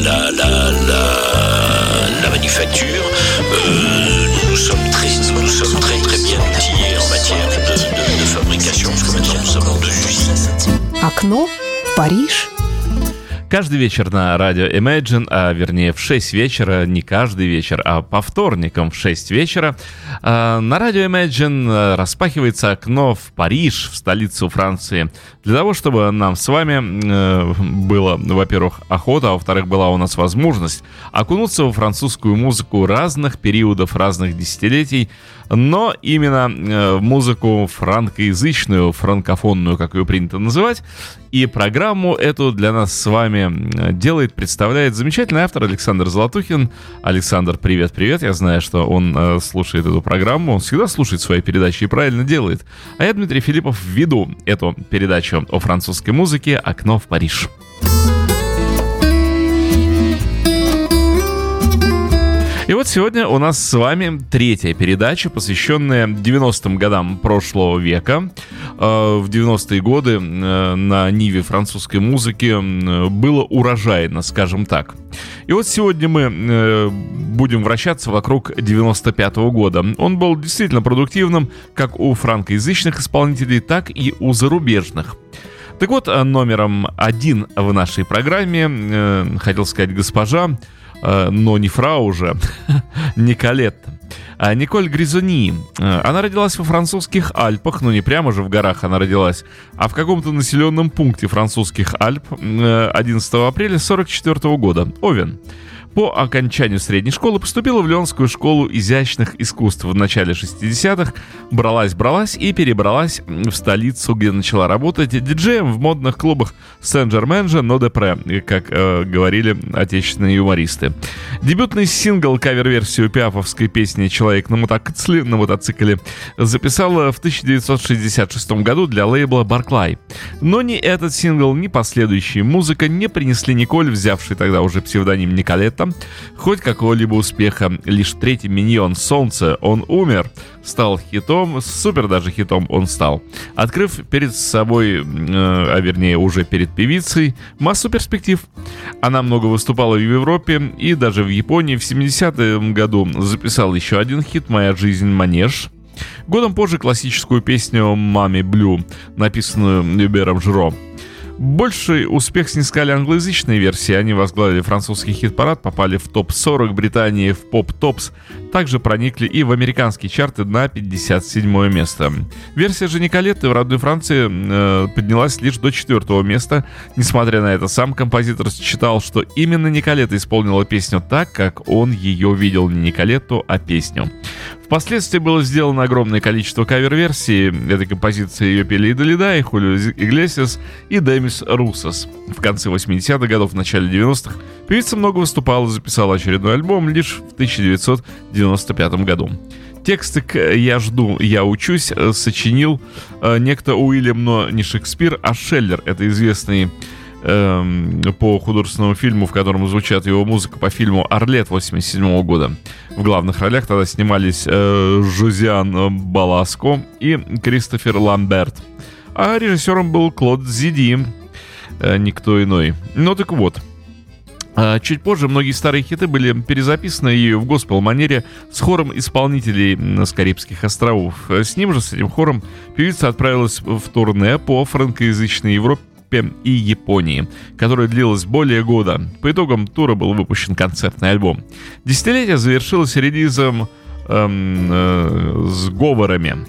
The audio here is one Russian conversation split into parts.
la, la, la, la manufacture. Euh, nous sommes très, nous sommes très, très bien outillés en matière de, fabrication, parce que maintenant nous sommes en deux usines. Acno, Paris. Каждый вечер на радио Imagine, а вернее в 6 вечера, не каждый вечер, а по вторникам в 6 вечера, а, на радио Imagine распахивается окно в Париж, в столицу Франции, для того, чтобы нам с вами э, было, во-первых, охота, а во-вторых, была у нас возможность окунуться во французскую музыку разных периодов, разных десятилетий, но именно э, музыку франкоязычную, франкофонную, как ее принято называть. И программу эту для нас с вами делает, представляет замечательный автор Александр Золотухин. Александр, привет-привет. Я знаю, что он э, слушает эту программу. Он всегда слушает свои передачи и правильно делает. А я, Дмитрий Филиппов, веду эту передачу о французской музыке «Окно в Париж». И вот сегодня у нас с вами третья передача, посвященная 90-м годам прошлого века. Э, в 90-е годы э, на ниве французской музыки было урожайно, скажем так. И вот сегодня мы э, будем вращаться вокруг 95-го года. Он был действительно продуктивным как у франкоязычных исполнителей, так и у зарубежных. Так вот, номером один в нашей программе, хотел сказать госпожа, но не фрау уже, Николетта. А Николь Гризони. Э, она родилась во французских Альпах, но не прямо же в горах она родилась, а в каком-то населенном пункте французских Альп 11 э, апреля 1944 года. Овен. По окончанию средней школы поступила в Леонскую школу изящных искусств в начале 60-х, бралась-бралась и перебралась в столицу, где начала работать диджеем в модных клубах Сен-Жермен-же, но Депре, как э, говорили отечественные юмористы. Дебютный сингл кавер-версию пиафовской песни «Человек на мотоцикле», на мотоцикле записала в 1966 году для лейбла Barclay. Но ни этот сингл, ни последующая музыка не принесли Николь, взявший тогда уже псевдоним Николетта, хоть какого-либо успеха. Лишь третий миньон «Солнце» он умер, стал хитом, супер даже хитом он стал, открыв перед собой, э, а вернее уже перед певицей, массу перспектив. Она много выступала в Европе и даже в Японии в 70-м году записал еще один хит «Моя жизнь манеж», Годом позже классическую песню «Мами Блю», написанную Любером Жро. Больший успех снискали англоязычные версии. Они возглавили французский хит-парад, попали в топ-40 Британии в поп-топс, также проникли и в американские чарты на 57 место. Версия же Николетты в родной Франции э, поднялась лишь до четвертого места. Несмотря на это, сам композитор считал, что именно Николетта исполнила песню так, как он ее видел не Николетту, а песню. Впоследствии было сделано огромное количество кавер-версий этой композиции. Ее пели и Долида, и Хулио Иглесиас, и Демис Русос. В конце 80-х годов, в начале 90-х певица много выступала, записала очередной альбом лишь в 1995 году. Тексты к «Я жду, я учусь» сочинил э, некто Уильям, но не Шекспир, а Шеллер. Это известный по художественному фильму, в котором звучат его музыка по фильму «Орлет» 87 года. В главных ролях тогда снимались э, Жозиан Баласко и Кристофер Ламберт. А режиссером был Клод Зиди, э, никто иной. Ну так вот, э, Чуть позже многие старые хиты были перезаписаны и в госпел-манере с хором исполнителей с Карибских островов. С ним же, с этим хором, певица отправилась в турне по франкоязычной Европе Европе и Японии, которая длилась более года. По итогам тура был выпущен концертный альбом. Десятилетие завершилось релизом эм, э, с говорами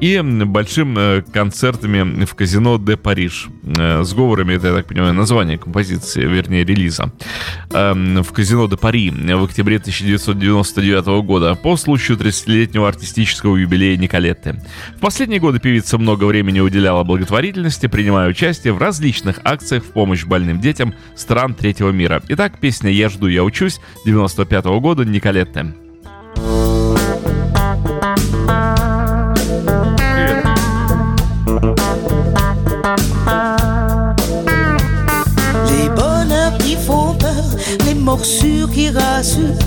и большим э, концертами в казино «Де Париж». Э, с говорами, это, я так понимаю, название композиции, вернее, релиза. Эм, в казино «Де Пари» в октябре 1999 года по случаю 30-летнего артистического юбилея Николетты. В последние годы певица много времени уделяла благотворительности, принимая участие в различных акциях в помощь больным детям стран третьего мира. Итак, песня «Я жду, я учусь» 95 года Николетты. Morsures qui rassurent,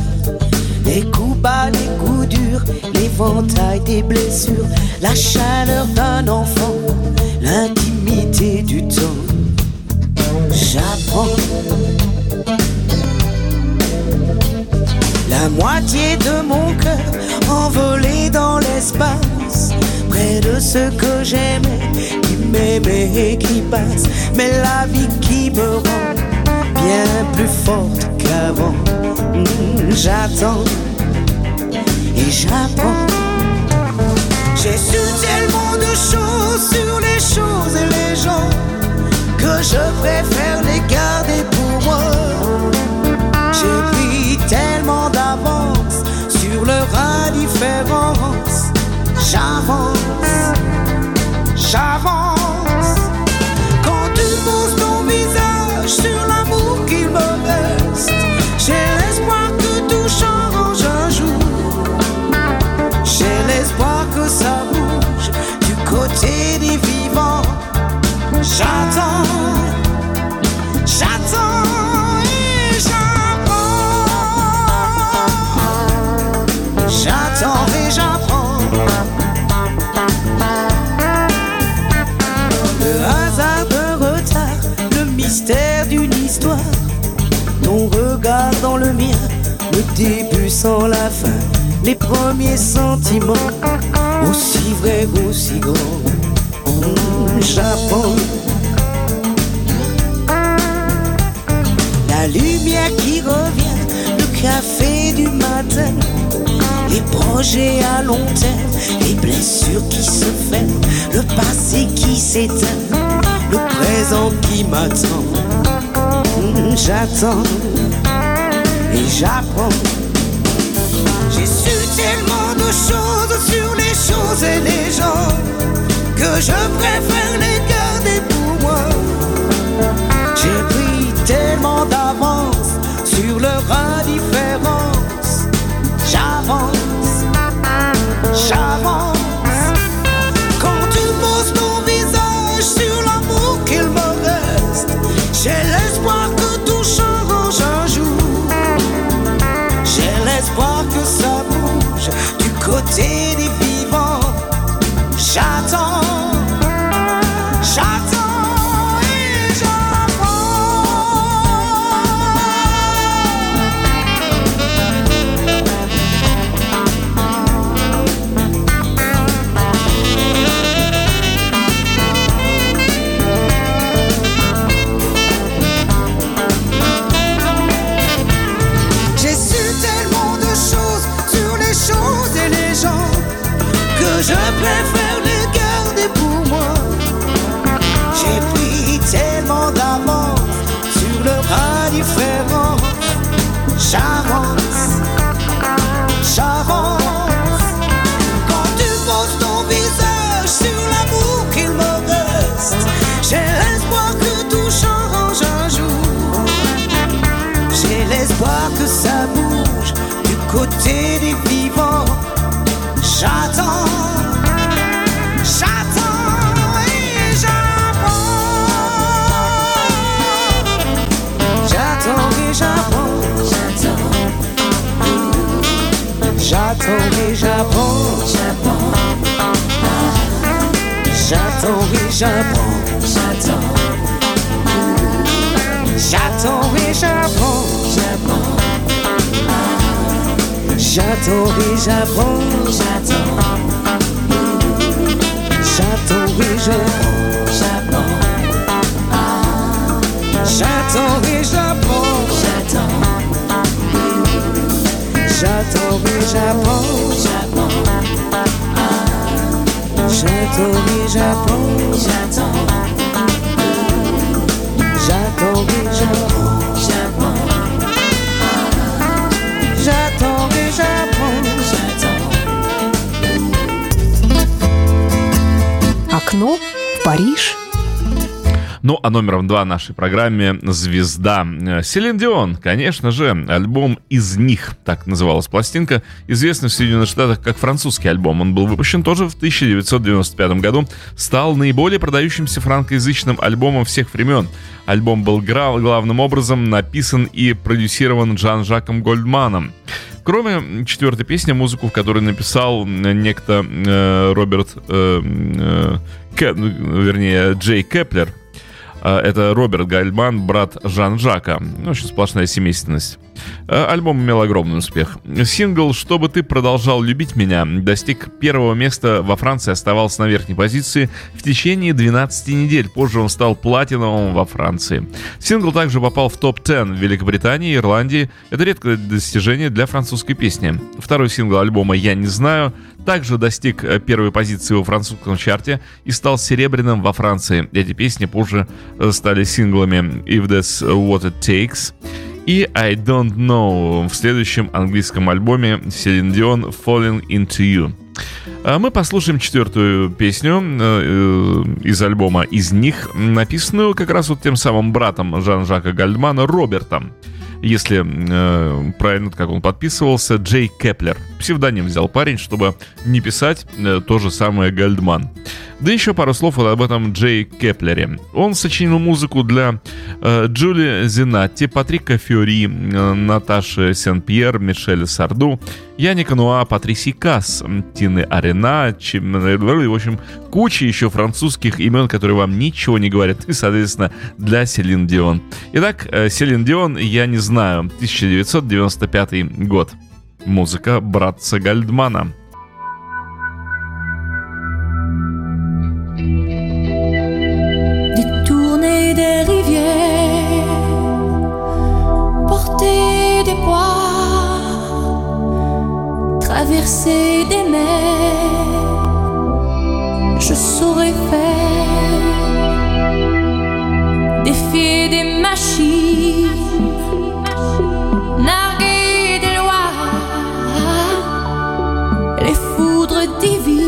les coups bas, les coups durs, l'éventail des blessures, la chaleur d'un enfant, l'intimité du temps. J'apprends La moitié de mon cœur envolé dans l'espace, près de ce que j'aimais, qui m'aimait et qui passe, mais la vie qui me rend bien plus forte Hmm, j'attends et j'apprends. J'ai su tellement de choses sur les choses et les gens que je préfère les garder pour moi. J'ai pris tellement d'avance sur leur indifférence. J'avance, j'avance. Ça bouge du côté des vivants. J'attends, j'attends et j'apprends. J'attends et j'apprends. Le hasard d'un retard, le mystère d'une histoire. Ton regard dans le mien, le début sans la fin, les premiers sentiments, aussi vrais, aussi grands. J'apprends. La lumière qui revient, le café du matin, les projets à long terme, les blessures qui se ferment, le passé qui s'éteint, le présent qui m'attend. J'attends et j'apprends. Les choses et les gens que je préfère les garder pour moi. J'ai pris tellement d'avance sur leur indifférence. J'avance, j'avance. sátán J'attends, j'attends et j'apprends. J'attends et j'apprends. J'attends et j'apprends. J'attends et j'apprends. J'attends et j'apprends. J'attends et j'apprends. J'attends et j'apprends. J'attends et j'apprends. J'attends et j'apprends. J'attends et j'apprends. J'attends et j'apprends. J'attends Окно Париж. Ну, а номером два нашей программе «Звезда». Э, Селин Дион, конечно же, альбом «Из них», так называлась пластинка, известный в Соединенных Штатах как французский альбом. Он был выпущен тоже в 1995 году, стал наиболее продающимся франкоязычным альбомом всех времен. Альбом был главным образом написан и продюсирован Жан-Жаком Гольдманом. Кроме четвертой песни, музыку, в которой написал некто э, Роберт, э, э, Ке- ну, вернее, Джей Кеплер, Это Роберт Гальдман, брат Жан-Жака. Ну, очень сплошная семейственность. Э, альбом имел огромный успех. Сингл «Чтобы ты продолжал любить меня» достиг первого места во Франции, оставался на верхней позиции в течение 12 недель. Позже он стал платиновым во Франции. Сингл также попал в топ-10 в Великобритании и Ирландии. Это редкое достижение для французской песни. Второй сингл альбома «Я не знаю» также достиг э, первой позиции во французском чарте и стал серебряным во Франции. Эти песни позже э, стали синглами «If That's What It Takes» и «I Don't Know» в следующем английском альбоме Селин Дион «Falling Into You». А мы послушаем четвертую песню э, из альбома «Из них», написанную как раз вот тем самым братом Жан-Жака Гальдмана Робертом если э, правильно, как он подписывался, Джей Кеплер. Псевдоним взял парень, чтобы не писать э, то же самое Гальдман. Да еще пару слов об этом Джей Кеплере. Он сочинил музыку для э, Джули Зинатти, Патрика Фьори, э, Наташи Сен-Пьер, Мишель Сарду, Яника Нуа, Патрисии Каас, Тины Арена, Чем... в общем, куча еще французских имен, которые вам ничего не говорят, и, соответственно, для Селин Дион. Итак, э, Селин Дион, я не знаю, 1995 год. Музыка братца Гальдмана. Traverser des mers, je saurais faire défier des machines, narguer des lois, les foudres divines,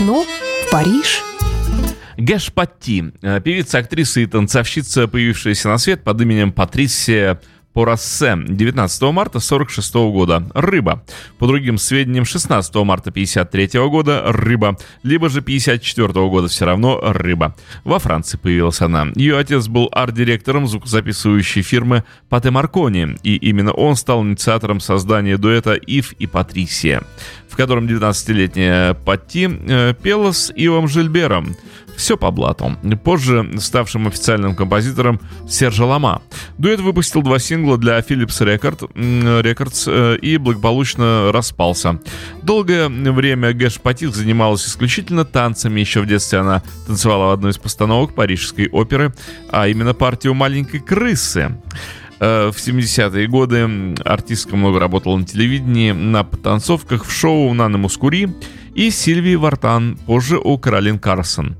в Париж. Гэш Патти, э, певица, актриса и танцовщица, появившаяся на свет под именем Патрисия Порассе 19 марта 46 года «Рыба». По другим сведениям, 16 марта 53 года «Рыба», либо же 54 года все равно «Рыба». Во Франции появилась она. Ее отец был арт-директором звукозаписывающей фирмы Пате Маркони, и именно он стал инициатором создания дуэта «Ив и Патрисия», в котором 19-летняя Патти э, пела с Ивом Жильбером – все по блату. Позже ставшим официальным композитором Сержа Лама. Дуэт выпустил два сингла для Philips Record, Records э, и благополучно распался. Долгое время Гэш Патих занималась исключительно танцами. Еще в детстве она танцевала в одной из постановок парижской оперы, а именно партию «Маленькой крысы». Э, в 70-е годы артистка много работала на телевидении, на потанцовках в шоу «Нана Мускури», и Сильвии Вартан, позже у Каролин Карсон.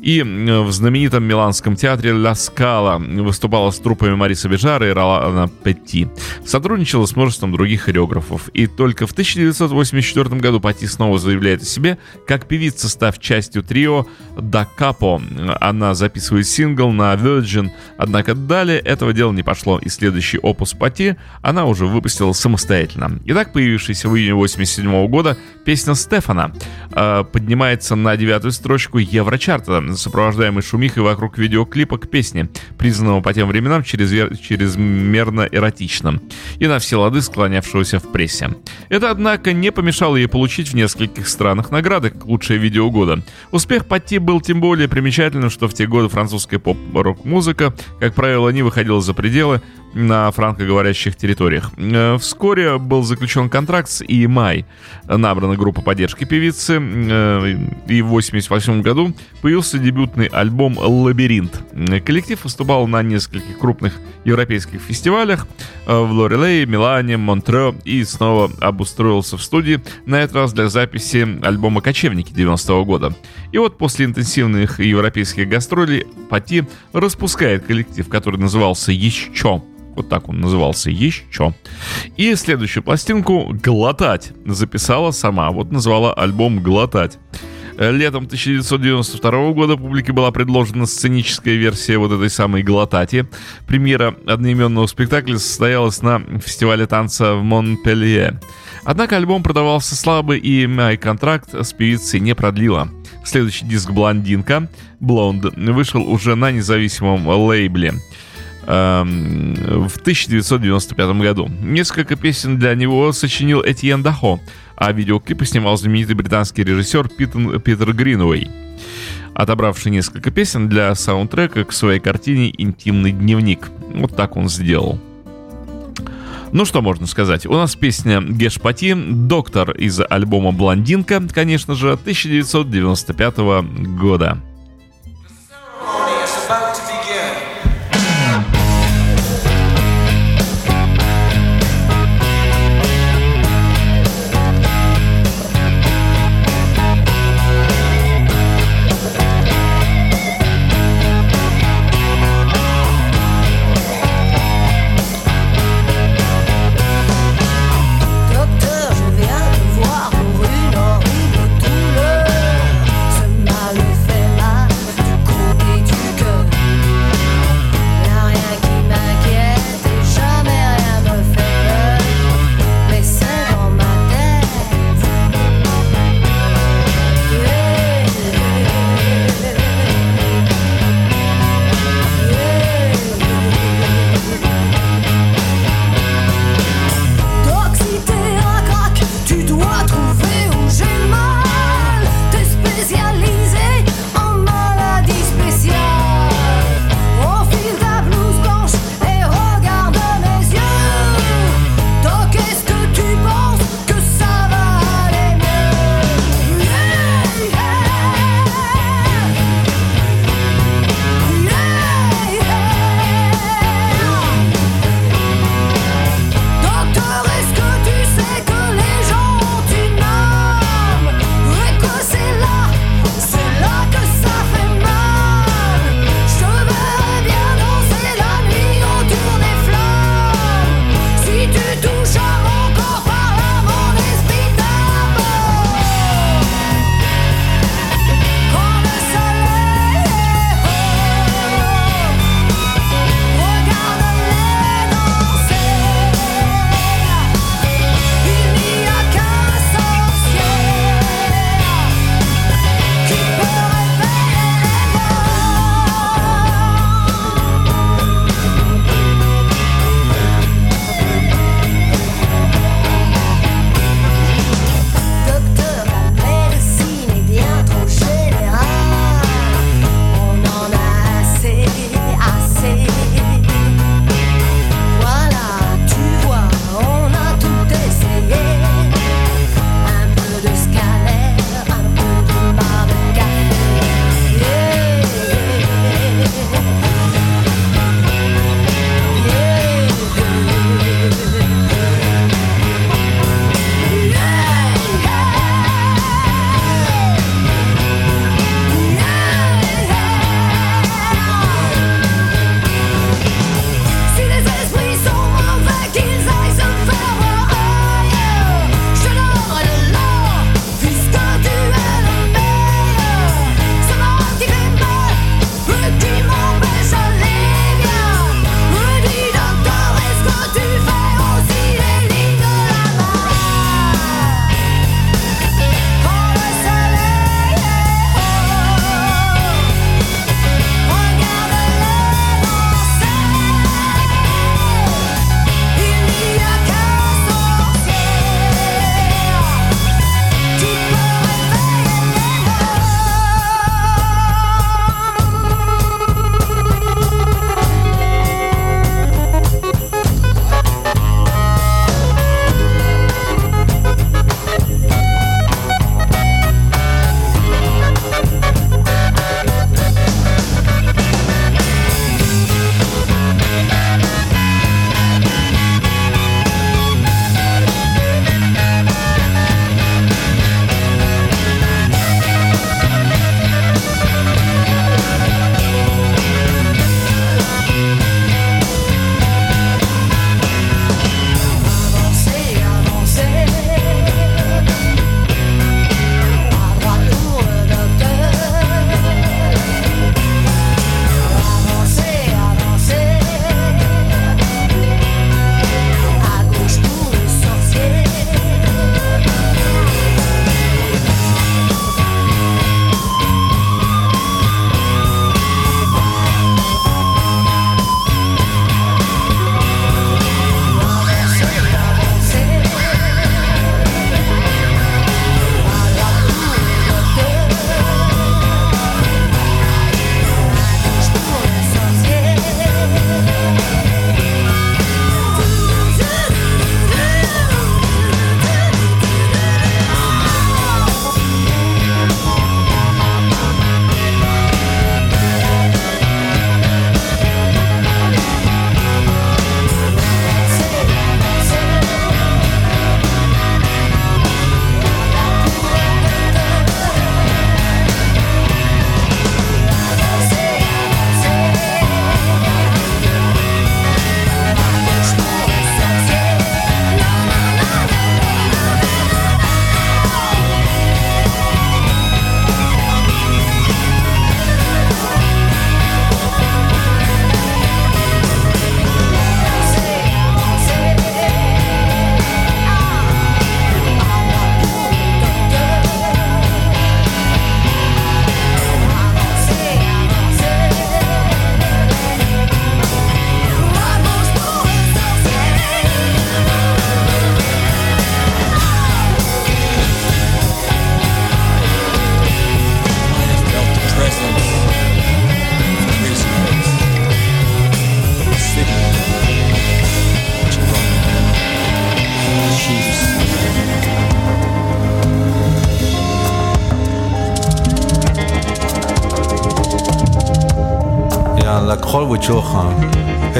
И в знаменитом миланском театре «Ла Скала» выступала с трупами Мариса Бежара и Ролана Петти. Сотрудничала с множеством других хореографов. И только в 1984 году Патти снова заявляет о себе как певица, став частью трио «Да Капо». Она записывает сингл на Virgin, однако далее этого дела не пошло, и следующий опус Патти она уже выпустила самостоятельно. Итак, появившаяся в июне 1987 года песня Стефана э, поднимается на девятую строчку Еврочарта сопровождаемый шумихой вокруг видеоклипа к песне, признанного по тем временам чрезвер... чрезмерно эротичным, и на все лады склонявшегося в прессе. Это, однако, не помешало ей получить в нескольких странах награды как лучшее видео года. Успех Патти был тем более примечательным, что в те годы французская поп-рок-музыка, как правило, не выходила за пределы на франкоговорящих территориях. Э, вскоре был заключен контракт с EMI, набрана группа поддержки певицы, э, и в 1988 году появился дебютный альбом «Лабиринт». Коллектив выступал на нескольких крупных европейских фестивалях э, в Лорелее, Милане, Монтрео и снова обустроился в студии, на этот раз для записи альбома «Кочевники» 90 -го года. И вот после интенсивных европейских гастролей Пати распускает коллектив, который назывался «Еще». Вот так он назывался «Еще». И следующую пластинку «Глотать» записала сама. Вот назвала альбом «Глотать». Летом 1992 года публике была предложена сценическая версия вот этой самой «Глотати». Премьера одноименного спектакля состоялась на фестивале танца в Монпелье. Однако альбом продавался слабо, и май контракт с певицей не продлила. Следующий диск «Блондинка» «Блонд» вышел уже на независимом лейбле – в 1995 году. Несколько песен для него сочинил Этьен Дахо, а видеоклипы снимал знаменитый британский режиссер Питер, Питер Гринуэй, отобравший несколько песен для саундтрека к своей картине «Интимный дневник». Вот так он сделал. Ну что можно сказать? У нас песня Гешпати, доктор из альбома «Блондинка», конечно же, 1995 года.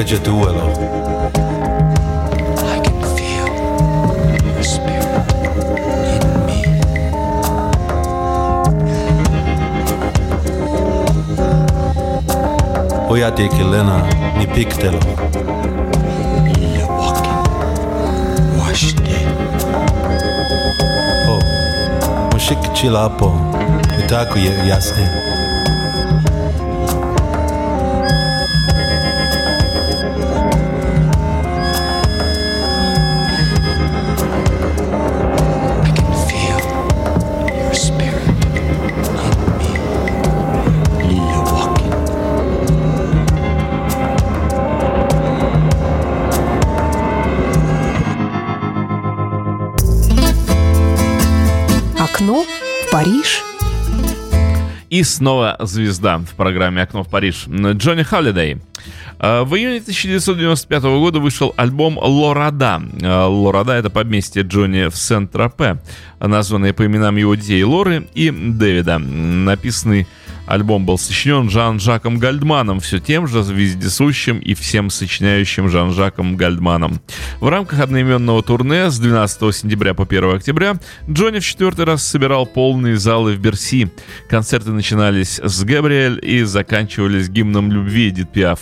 będzie duelo. Ojatek Elena, ni piktelo. O, muszę chilla po, i tako je jasne. Окно в Париж. И снова звезда в программе «Окно в Париж» Джонни Холлидей. Э, В июне 1995 года вышел альбом «Лорада». Э, «Лорада» — это поместье Джонни в Сент-Тропе, названное по именам его детей Лоры и Дэвида. Написанный альбом был сочинен Жан-Жаком Гальдманом, все тем же вездесущим и всем сочиняющим Жан-Жаком Гальдманом. В рамках одноименного турне с 12 сентября по 1 октября Джонни в четвертый раз собирал полные залы в Берси. Концерты начинались с «Габриэль» и заканчивались гимном любви Эдит Пиаф.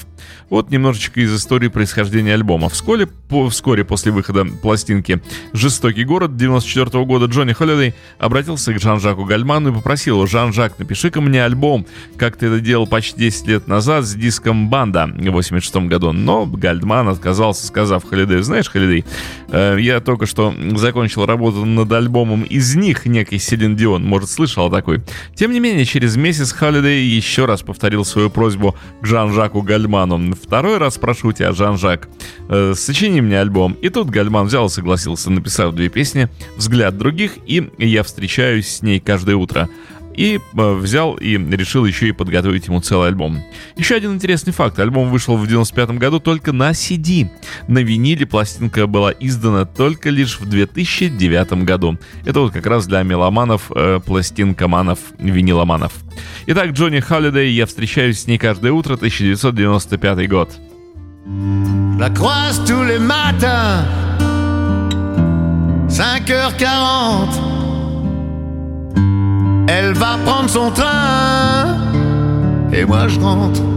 Вот немножечко из истории происхождения альбома. Вскоре, по, вскоре после выхода пластинки «Жестокий город» 94 года Джонни Холлидей обратился к Жан-Жаку Гальману и попросил «Жан-Жак, напиши-ка мне альбом, как ты это делал почти 10 лет назад с диском «Банда» в 86 году». Но Гальдман отказался, сказав Холлидей, знаешь, Холлидей, э, я только что закончил работу над альбомом из них, некий Селин Дион, может, слышал о такой. Тем не менее, через месяц Холлидей еще раз повторил свою просьбу к Жан-Жаку Гальману. Второй раз прошу тебя, Жан-Жак, э, сочини мне альбом. И тут Гальман взял и согласился, написав две песни «Взгляд других» и «Я встречаюсь с ней каждое утро». И э, взял и решил еще и подготовить ему целый альбом. Еще один интересный факт. Альбом вышел в 95 году только на CD. На виниле пластинка была издана только лишь в 2009 году. Это вот как раз для меломанов, э, пластинкоманов, виниломанов. Итак, Джонни Холлидей, я встречаюсь с ней каждое утро, 1995 год. La croise tous les matins, 5h40. Va prendre son train, et moi je rentre.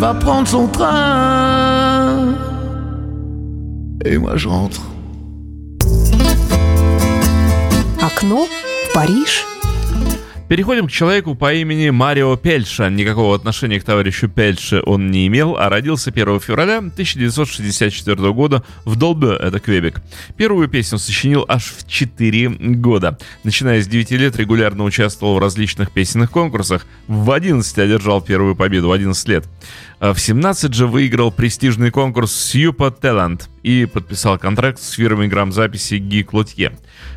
Va prendre son train. Et moi je rentre. Окно в Париж. Переходим к человеку по имени Марио Пельша. Никакого отношения к товарищу Пельше он не имел, а родился 1 февраля 1964 года в Долбе, это Квебек. Первую песню сочинил аж в 4 года. Начиная с 9 лет регулярно участвовал в различных песенных конкурсах. В 11 одержал первую победу, в 11 лет. А В 17 же выиграл престижный конкурс Super Talent и подписал контракт с фирмой грамзаписи Ги Клотье.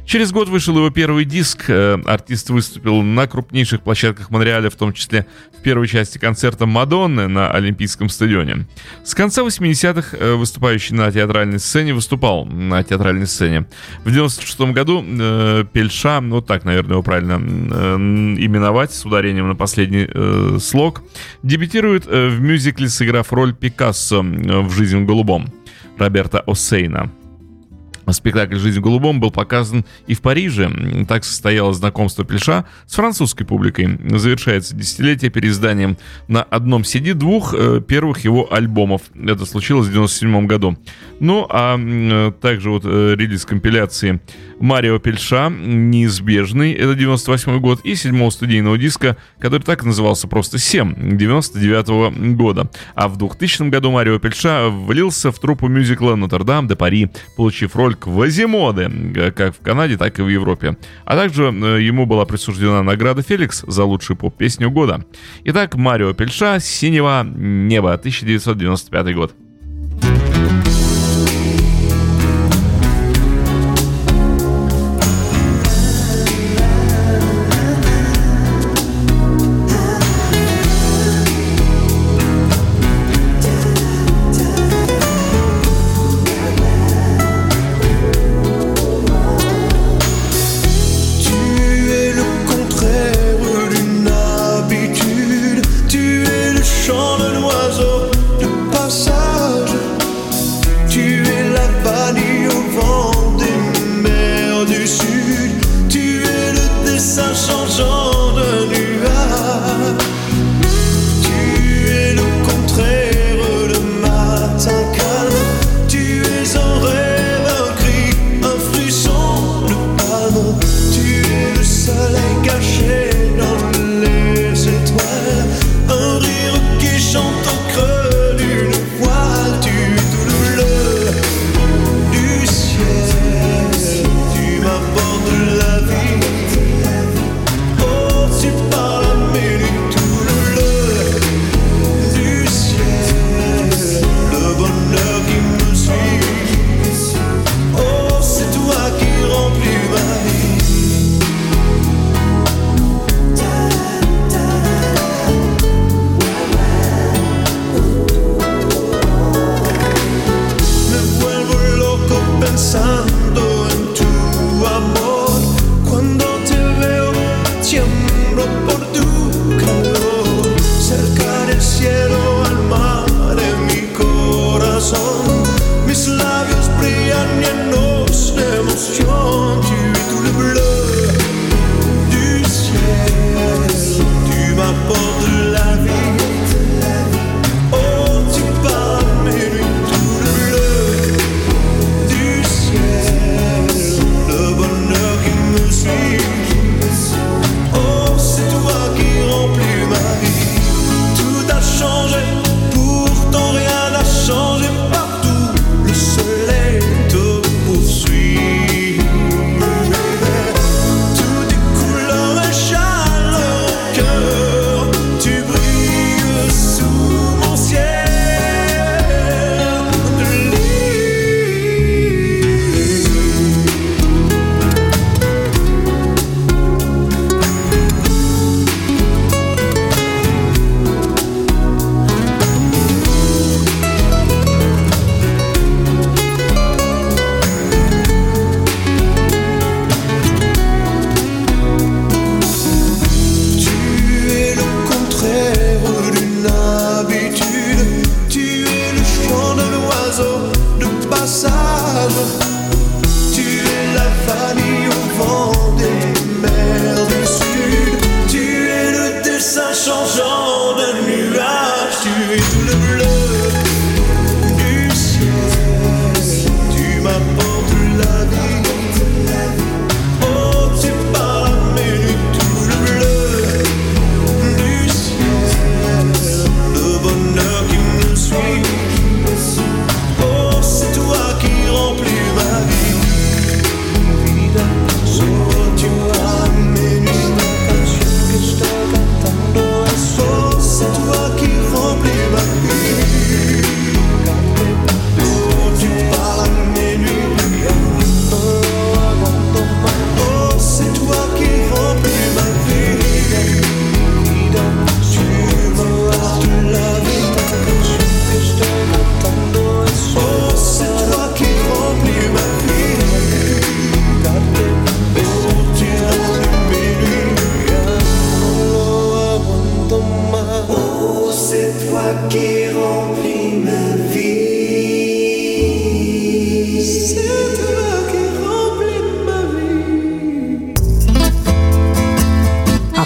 Через год вышел его первый диск. Э, Артист выступил на крупнейших площадках Монреаля, в том числе в первой части концерта Мадонны на Олимпийском стадионе. С конца 80-х э, выступающий на театральной сцене выступал на театральной сцене. В 96 году э, Пельша, ну так, наверное, его правильно э, именовать, с ударением на последний э, слог, дебютирует э, в мюзикле, сыграв роль Пикассо э, в «Жизнь в голубом» Роберта Осейна. Спектакль «Жизнь в голубом» был показан и в Париже. Так состоялось знакомство Пельша с французской публикой. Завершается десятилетие переизданием на одном CD двух э, первых его альбомов. Это случилось в 97 году. Ну, а э, также вот э, релиз компиляции Марио Пельша «Неизбежный» — это 98 год, и седьмого студийного диска, который так и назывался просто «7» 99 года. А в 2000 году Марио Пельша влился в труппу мюзикла «Нотр-Дам де Пари», получив роль Квазимоды, э, как в Канаде, так и в Европе. А также э, ему была присуждена награда «Феликс» за лучшую поп-песню года. Итак, Марио Пельша «Синего неба» 1995 год.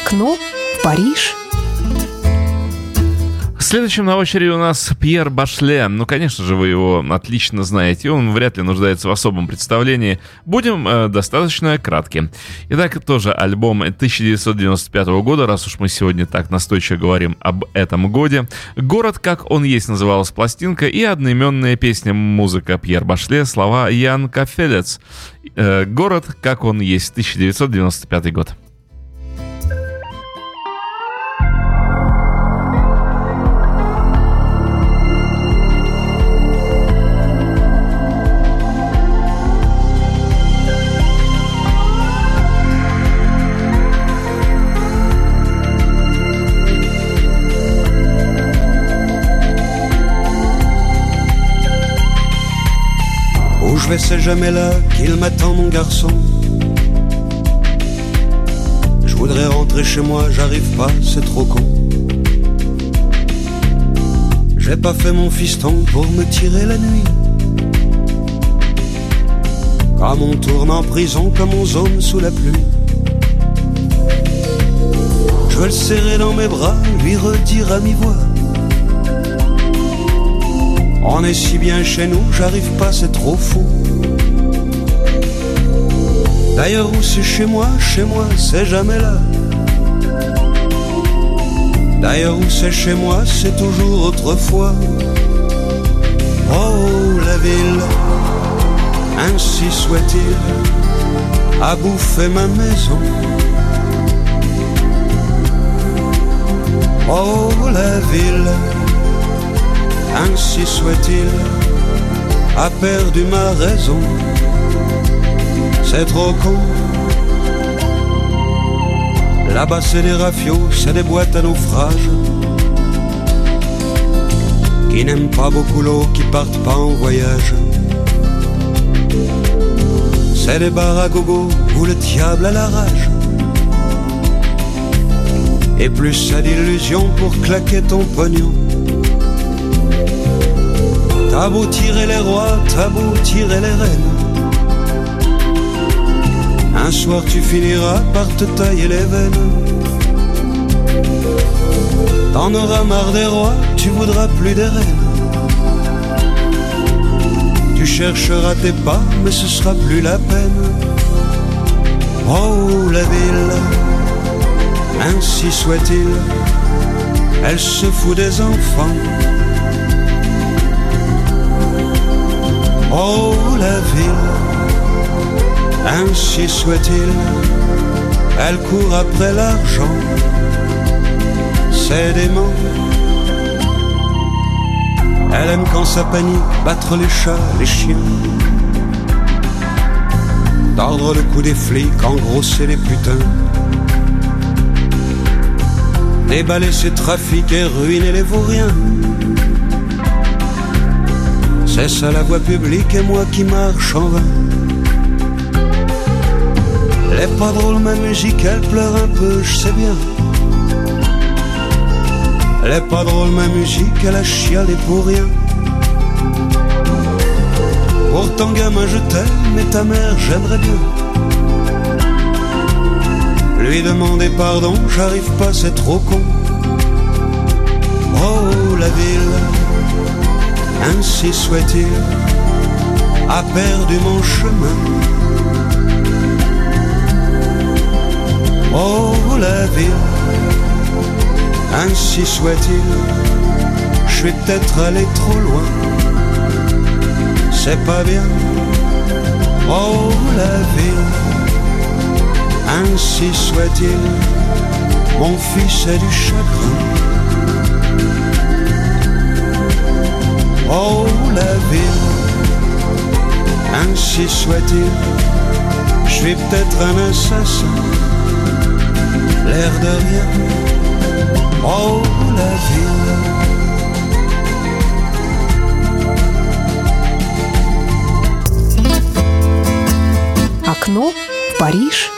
Окно в Париж. Следующим на очереди у нас Пьер Башле. Ну, конечно же, вы его отлично знаете. Он вряд ли нуждается в особом представлении. Будем э, достаточно кратки. Итак, тоже альбом 1995 года, раз уж мы сегодня так настойчиво говорим об этом годе. «Город, как он есть» называлась пластинка и одноименная песня музыка Пьер Башле, слова Ян Кафелец. Э, «Город, как он есть», 1995 год. Où je vais, c'est jamais là qu'il m'attend, mon garçon. Je voudrais rentrer chez moi, j'arrive pas, c'est trop con. J'ai pas fait mon fiston pour me tirer la nuit. Comme on tourne en prison, comme on zone sous la pluie. Je veux le serrer dans mes bras, lui redire à mi-voix. On est si bien chez nous, j'arrive pas, c'est trop fou. D'ailleurs, où c'est chez moi, chez moi, c'est jamais là. D'ailleurs, où c'est chez moi, c'est toujours autrefois. Oh, la ville, ainsi soit-il, a bouffé ma maison. Oh, la ville ainsi soit-il, a perdu ma raison. C'est trop con. Là-bas, c'est des rafios, c'est des boîtes à naufrage. Qui n'aiment pas beaucoup l'eau, qui partent pas en voyage. C'est des bars à gogo où le diable a la rage. Et plus ça d'illusions pour claquer ton pognon. T'as les rois, t'as les reines. Un soir tu finiras par te tailler les veines. T'en auras marre des rois, tu voudras plus des reines. Tu chercheras tes pas, mais ce sera plus la peine. Oh la ville, ainsi soit-il, elle se fout des enfants. Oh la ville, ainsi soit-il, elle court après l'argent, c'est dément. Elle aime quand ça panique, battre les chats, les chiens, tordre le cou des flics, engrosser les putains, déballer ses trafics et ruiner les vauriens. C'est ça la voie publique et moi qui marche en vain. Elle est pas drôle ma musique, elle pleure un peu, je sais bien. Elle est pas drôle ma musique, elle a chialé pour rien. Pourtant gamin je t'aime, mais ta mère j'aimerais bien. Lui demander pardon, j'arrive pas, c'est trop con. Oh la ville ainsi soit-il, a perdu mon chemin. Oh la ville, ainsi soit-il, je suis peut-être allé trop loin, c'est pas bien. Oh la ville, ainsi soit-il, mon fils a du chagrin. Oh la ville, ainsi soit-il, je suis peut-être un assassin, l'air de rien. Oh la ville. Окно в Париж.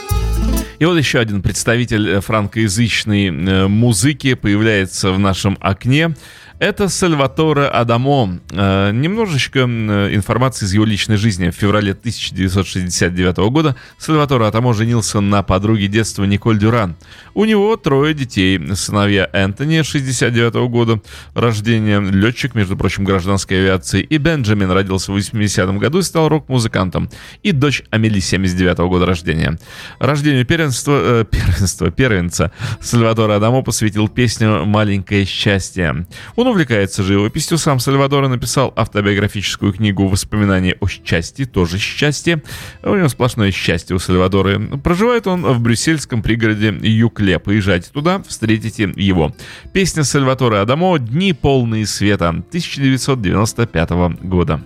И вот еще один представитель э, франкоязычной э, музыки появляется в нашем окне. Это Сальваторе Адамо. Э, немножечко э, информации из его личной жизни. В феврале 1969 года Сальваторе Адамо женился на подруге детства Николь Дюран. У него трое детей. Сыновья Энтони 69 года рождения, летчик, между прочим, гражданской авиации, и Бенджамин родился в 80-м году и стал рок-музыкантом. И дочь Амели 79 года рождения. Рождению первенства, э, первенства, первенца Сальвадора Адамо посвятил песню «Маленькое счастье». Он увлекается живописью. Сам Сальвадор написал автобиографическую книгу «Воспоминания о счастье», тоже счастье. У него сплошное счастье у Сальвадора. Проживает он в брюссельском пригороде Юкле. Поезжайте туда, встретите его. Песня Сальватора Адамо «Дни полные света» 1995 года.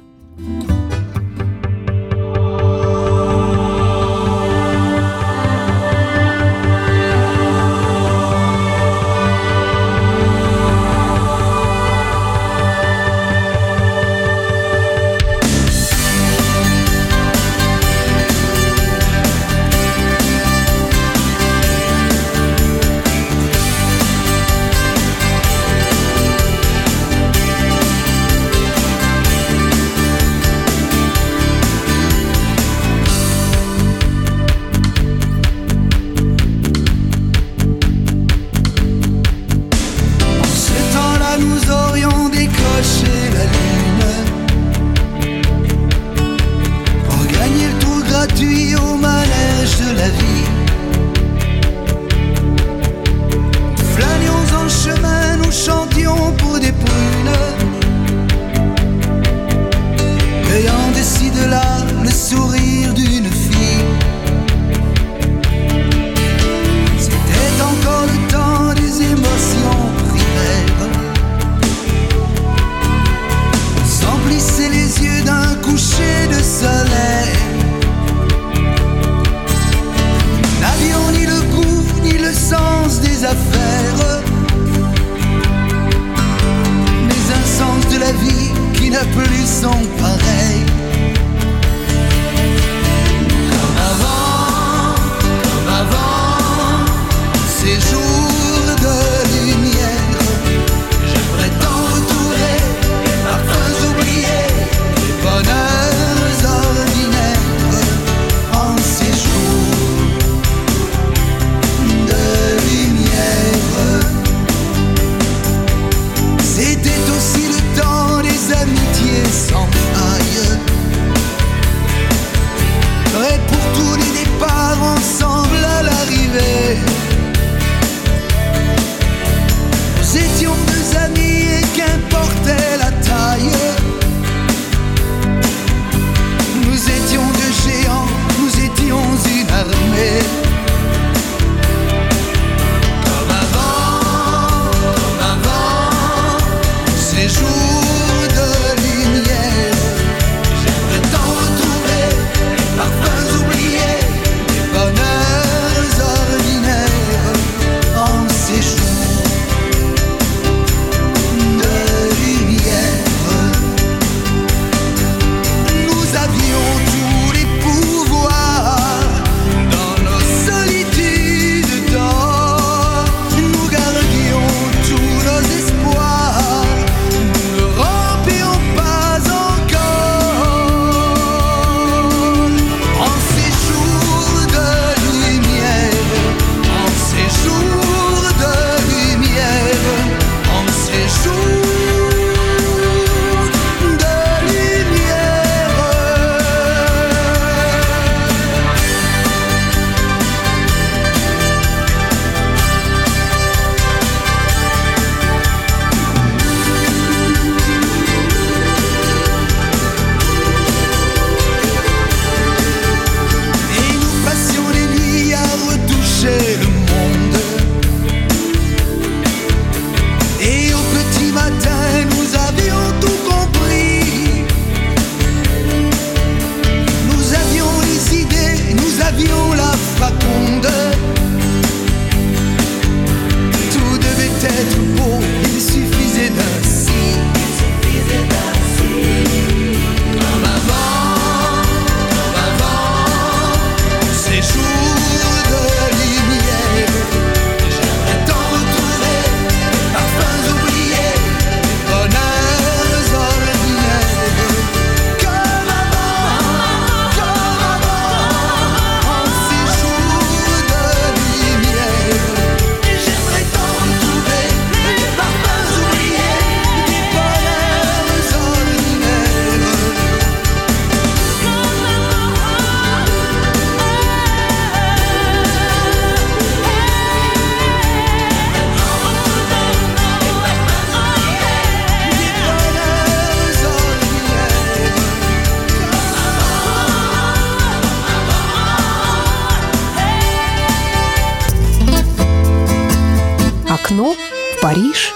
Окно в Париж.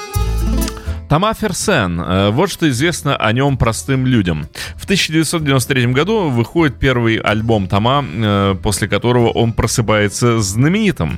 Тома Ферсен. Э, Вот что известно о нем простым людям. В 1993 году выходит первый альбом Тома, э, после которого он просыпается знаменитым.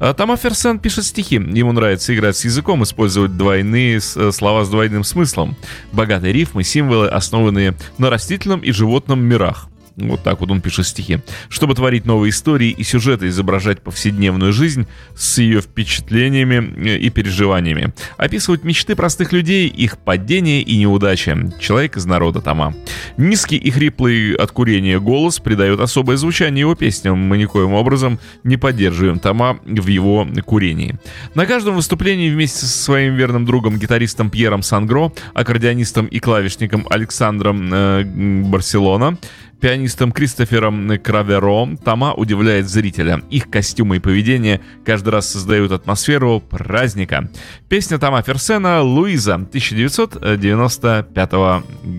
Э, Тома Ферсен пишет стихи. Ему нравится играть с языком, использовать двойные слова с двойным смыслом. Богатые рифмы, символы, основанные на растительном и животном мирах. Вот так вот он пишет стихи. Чтобы творить новые истории и сюжеты, изображать повседневную жизнь с ее впечатлениями э, и переживаниями. Описывать мечты простых людей, их падения и неудачи. Человек из народа Тома. Низкий и хриплый от курения голос придает особое звучание его песням. Мы никоим образом не поддерживаем Тома в его курении. На каждом выступлении вместе со своим верным другом гитаристом Пьером Сангро, аккордеонистом и клавишником Александром э, Барселона, Пианистом Кристофером Краверо Тома удивляет зрителя. Их костюмы и поведение каждый раз создают атмосферу праздника. Песня Тома Ферсена «Луиза» 1995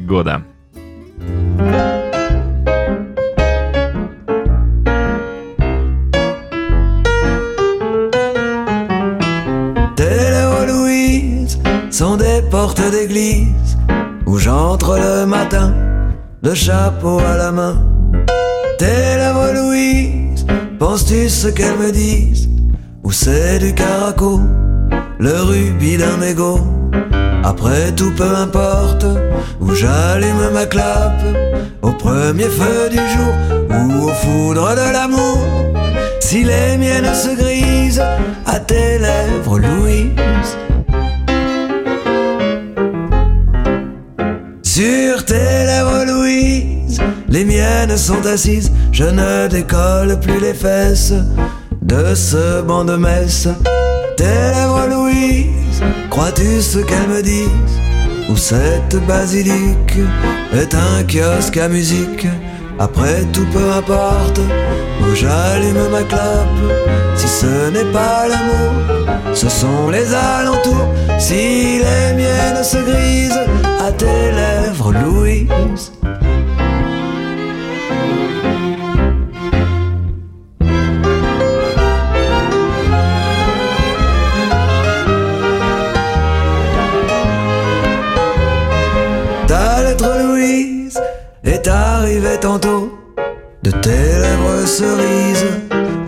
года. Sont des portes d'église où j'entre le matin, le chapeau à la main. Tes lèvres, Louise, penses-tu ce qu'elles me disent? Ou c'est du caraco, le rubis d'un mégot Après tout, peu importe où j'allume ma clape, au premier feu du jour ou aux foudres de l'amour. Si les miennes se grisent à tes lèvres, Louise. Les miennes sont assises. Je ne décolle plus les fesses de ce banc de messe. Tes lèvres, Louise, crois-tu ce qu'elles me disent? Ou cette basilique est un kiosque à musique? Après tout, peu importe où j'allume ma clope. Si ce n'est pas l'amour, ce sont les alentours. Si les miennes se grisent à tes lèvres, Louise. Tes lèvres cerises,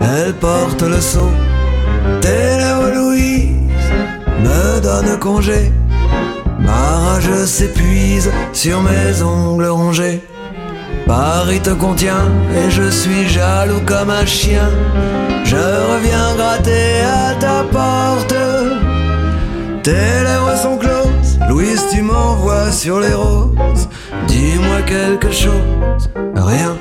elle porte le sceau. Tes lèvres Louise me donnent congé, ma rage s'épuise sur mes ongles rongés. Paris te contient et je suis jaloux comme un chien. Je reviens gratter à ta porte. Tes lèvres sont closes, Louise, tu m'envoies sur les roses. Dis-moi quelque chose, rien.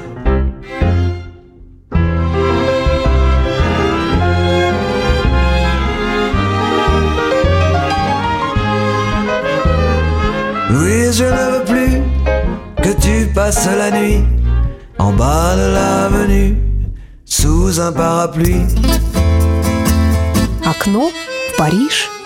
Tu passes la nuit en bas de l'avenue sous un parapluie. Окно Париж.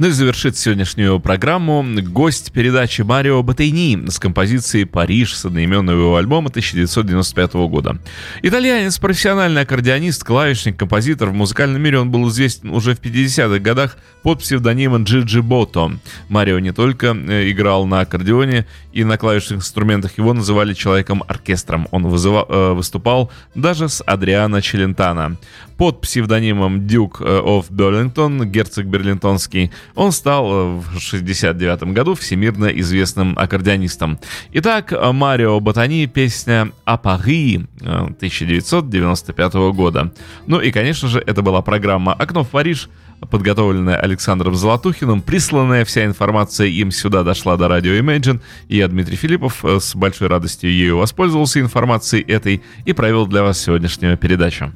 Ну и завершит сегодняшнюю программу гость передачи Марио Батейни с композицией «Париж» с одноименного его альбома 1995 года. Итальянец, профессиональный аккордеонист, клавишник, композитор. В музыкальном мире он был известен уже в 50-х годах под псевдонимом Джиджи Бото. Марио не только э, играл на аккордеоне и на клавишных инструментах, его называли человеком-оркестром. Он вызыва- э, выступал даже с Адриано Челентано. Под псевдонимом Дюк оф Берлингтон, герцог берлинтонский, он стал э, в 69 году всемирно известным аккордеонистом. Итак, э, Марио Батани, песня «А Пари» э, 1995 года. Ну и, конечно же, это была программа «Окно в Париж», подготовленная Александром Золотухиным. Присланная вся информация им сюда дошла до радио Imagine. И я, Дмитрий Филиппов, э, с большой радостью ею воспользовался информацией этой и провел для вас сегодняшнюю передачу.